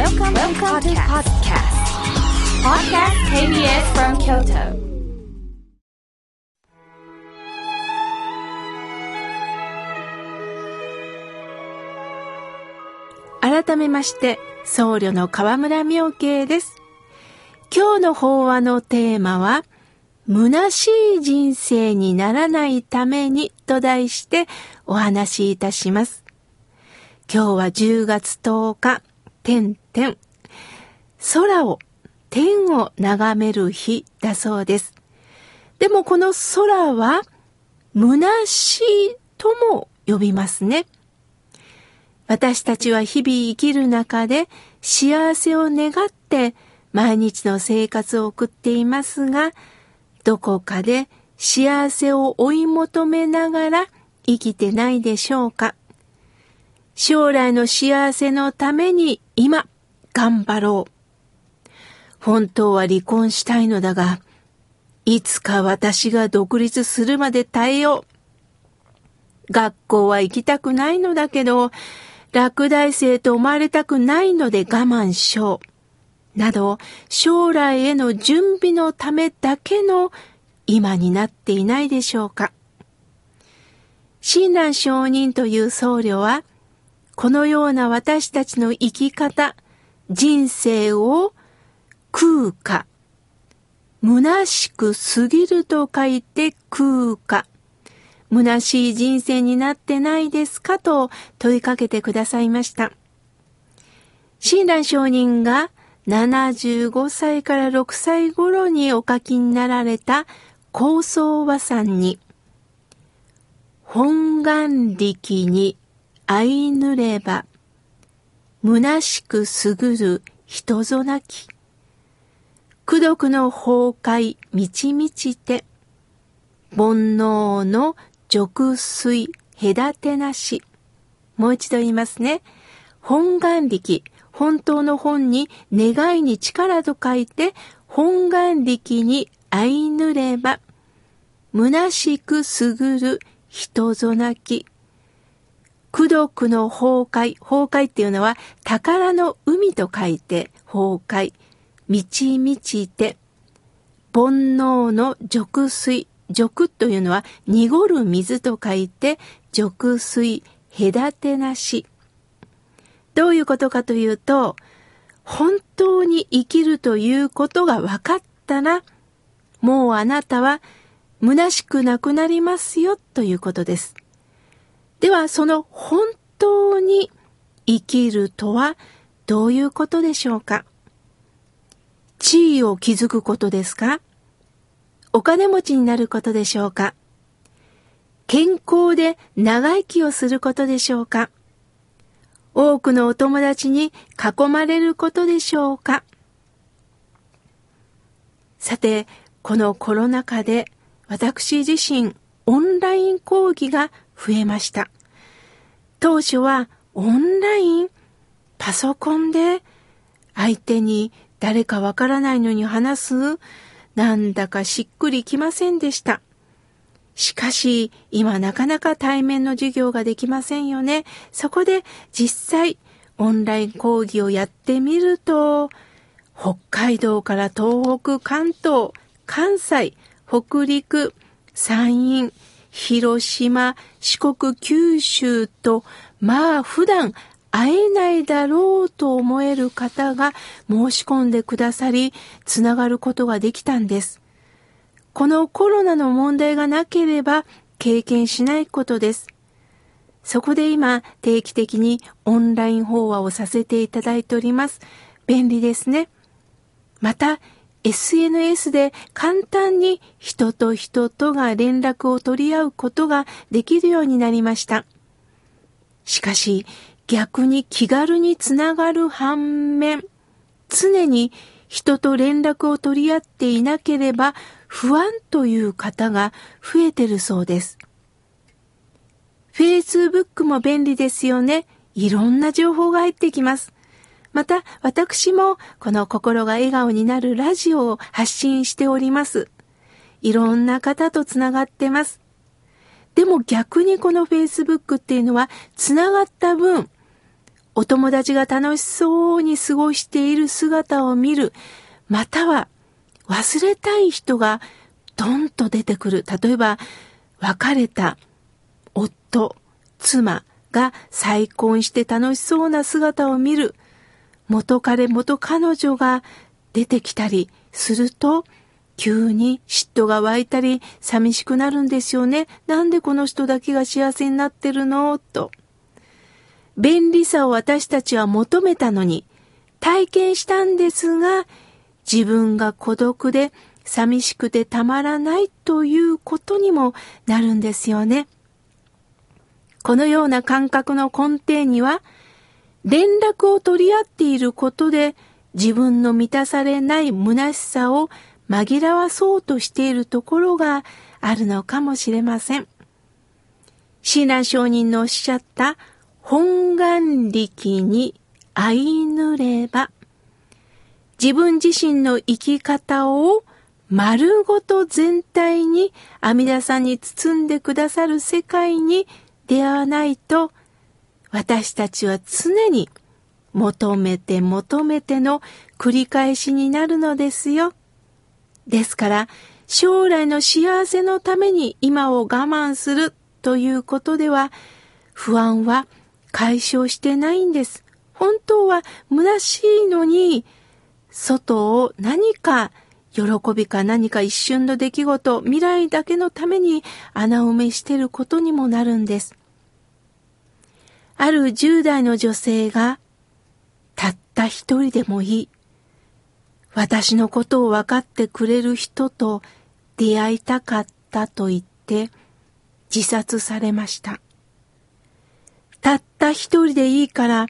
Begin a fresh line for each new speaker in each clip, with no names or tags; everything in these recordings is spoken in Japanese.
Welcome, Welcome to podcast. Podcast KBS from Kyoto.
改めまして、僧侶の河村明慶です。今日の法話のテーマは、虚しい人生にならないためにと題してお話しいたします。今日は10月10日、天天。空を、天を眺める日だそうです。でもこの空は、虚しいとも呼びますね。私たちは日々生きる中で幸せを願って毎日の生活を送っていますが、どこかで幸せを追い求めながら生きてないでしょうか。将来の幸せのために今頑張ろう。本当は離婚したいのだが、いつか私が独立するまで耐えよう。学校は行きたくないのだけど、落第生と思われたくないので我慢しよう。など、将来への準備のためだけの今になっていないでしょうか。親鸞上人という僧侶は、このような私たちの生き方、人生を空か、虚しく過ぎると書いて空か、虚しい人生になってないですかと問いかけてくださいました。親鸞上人が75歳から6歳頃にお書きになられた高僧和さんに、本願力に相ぬれば、虚しくすぐる人ぞなき、苦毒の崩壊満ち満ちて、煩悩の俗水隔てなし。もう一度言いますね。本願力、本当の本に願いに力と書いて、本願力に相ぬれば、虚しくすぐる人ぞなき。苦毒の崩壊、崩壊っていうのは宝の海と書いて崩壊。満ち満ちて、煩悩の俗水、俗というのは濁る水と書いて俗水隔てなし。どういうことかというと、本当に生きるということが分かったら、もうあなたは虚しくなくなりますよということです。では、その本当に生きるとはどういうことでしょうか？地位を築くことですか？お金持ちになることでしょうか？健康で長生きをすることでしょうか？多くのお友達に囲まれることでしょうか？さて、このコロナ禍で私自身オンライン講義が増えました。当初はオンラインパソコンで相手に誰かわからないのに話すなんだかしっくりきませんでした。しかし、今なかなか対面の授業ができませんよね。そこで実際、オンライン講義をやってみると、北海道から東北、関東、関西、北陸、山陰、広島、四国、九州と、まあ普段会えないだろうと思える方が申し込んでくださり、つながることができたんです。このコロナの問題がなければ経験しないことです。そこで今定期的にオンライン法話をさせていただいております。便利ですね。また SNS で簡単に人と人とが連絡を取り合うことができるようになりました。しかし逆に気軽につながる反面、常に人と連絡を取り合っていなければ不安という方が増えてるそうです。Facebook も便利ですよね。いろんな情報が入ってきます。また、私もこの心が笑顔になるラジオを発信しております。いろんな方とつながってます。でも逆にこの Facebook っていうのは、つながった分、お友達が楽しそうに過ごしている姿を見る、または忘れたい人がドンと出てくる。例えば、別れた夫、妻が再婚して楽しそうな姿を見る。元彼元彼女が出てきたりすると、急に嫉妬が湧いたり寂しくなるんですよね。なんでこの人だけが幸せになってるの？と。便利さを私たちは求めたのに、体験したんですが、自分が孤独で寂しくてたまらないということにもなるんですよね。このような感覚の根底には、連絡を取り合っていることで自分の満たされない虚しさを紛らわそうとしているところがあるのかもしれません。親鸞上人のおっしゃった本願力に相ぬれば、自分自身の生き方を丸ごと全体に阿弥陀さんに包んでくださる世界に出会わないと、私たちは常に求めて求めての繰り返しになるのですよ。ですから、将来の幸せのために今を我慢するということでは、不安は解消してないんです。本当は虚しいのに、外を何か喜びか何か一瞬の出来事、未来だけのために穴埋めしてることにもなるんです。ある10代の女性が、たった一人でもいい。私のことを分かってくれる人と出会いたかったと言って自殺されました。たった一人でいいから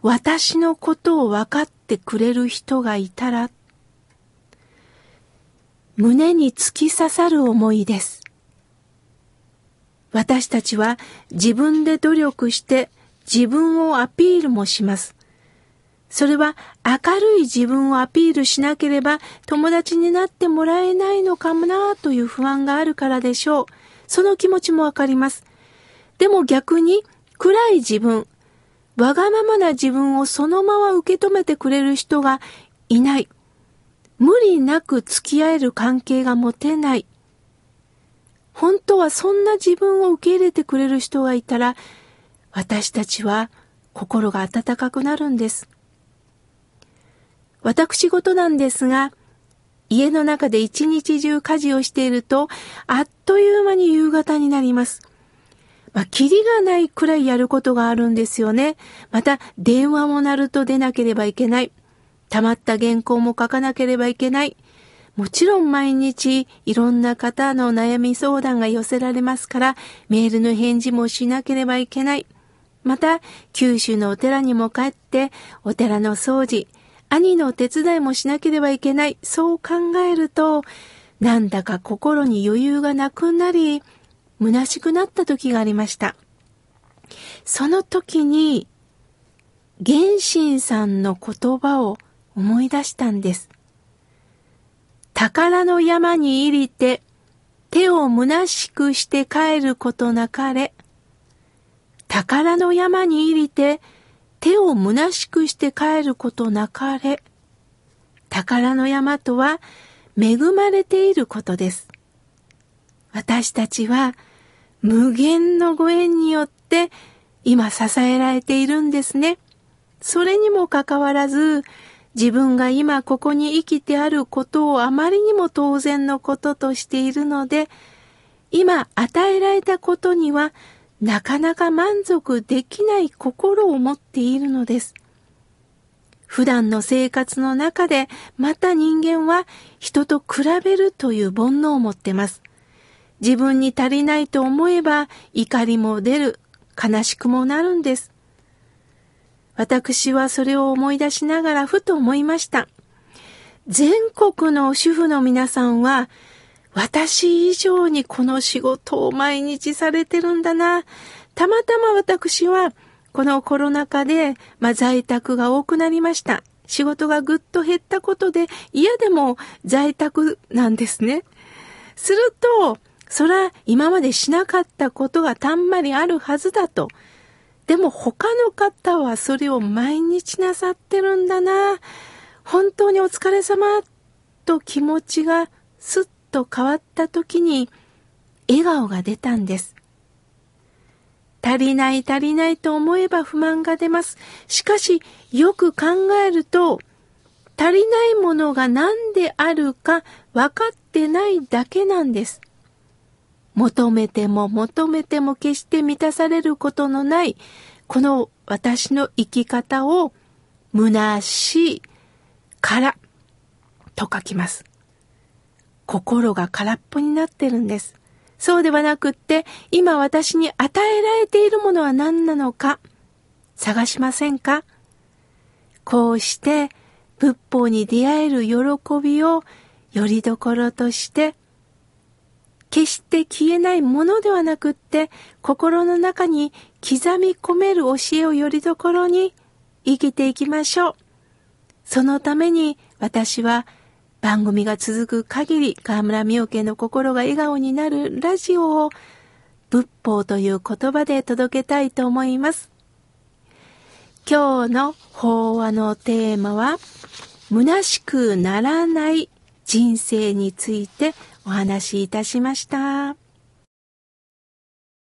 私のことを分かってくれる人がいたら胸に突き刺さる思いです。私たちは自分で努力して自分をアピールもします。それは明るい自分をアピールしなければ友達になってもらえないのかもなという不安があるからでしょう。その気持ちもわかります。でも逆に暗い自分、わがままな自分をそのまま受け止めてくれる人がいない。無理なく付き合える関係が持てない。本当はそんな自分を受け入れてくれる人がいたら、私たちは心が温かくなるんです。私事なんですが、家の中で一日中家事をしていると、あっという間に夕方になります。まあ、キリがないくらいやることがあるんですよね。また、電話も鳴ると出なければいけない。溜まった原稿も書かなければいけない。もちろん毎日いろんな方の悩み相談が寄せられますから、メールの返事もしなければいけない。また、九州のお寺にも帰って、お寺の掃除、兄の手伝いもしなければいけない。そう考えると、なんだか心に余裕がなくなり、虚しくなった時がありました。その時に、玄神さんの言葉を思い出したんです。宝の山に入りて、手を虚しくして帰ることなかれ。宝の山に入りて、手を虚しくして帰ることなかれ。宝の山とは恵まれていることです。私たちは無限のご縁によって今支えられているんですね。それにもかかわらず、自分が今ここに生きてあることをあまりにも当然のこととしているので、今与えられたことにはなかなか満足できない心を持っているのです。普段の生活の中でまた人間は人と比べるという煩悩を持ってます。自分に足りないと思えば怒りも出る、悲しくもなるんです。私はそれを思い出しながらふと思いました。全国の主婦の皆さんは私以上にこの仕事を毎日されてるんだな。たまたま私はこのコロナ禍で、まあ、在宅が多くなりました。仕事がぐっと減ったことで嫌でも在宅なんですね。すると、そら今までしなかったことがたんまりあるはずだと。でも他の方はそれを毎日なさってるんだな。本当にお疲れ様と気持ちがすっと変わった時に笑顔が出たんです。足りない足りないと思えば不満が出ます。しかしよく考えると足りないものが何であるか分かってないだけなんです。求めても求めても決して満たされることのない、この私の生き方を、虚しい、からと書きます。心が空っぽになってるんです。そうではなくって、今私に与えられているものは何なのか、探しませんか？こうして、仏法に出会える喜びをよりどころとして決して消えないものではなくって、心の中に刻み込める教えをよりどころに生きていきましょう。そのために私は番組が続く限り河村美代の心が笑顔になるラジオを仏法という言葉で届けたいと思います。今日の法話のテーマは、虚しくならない人生についてお話しいたしました。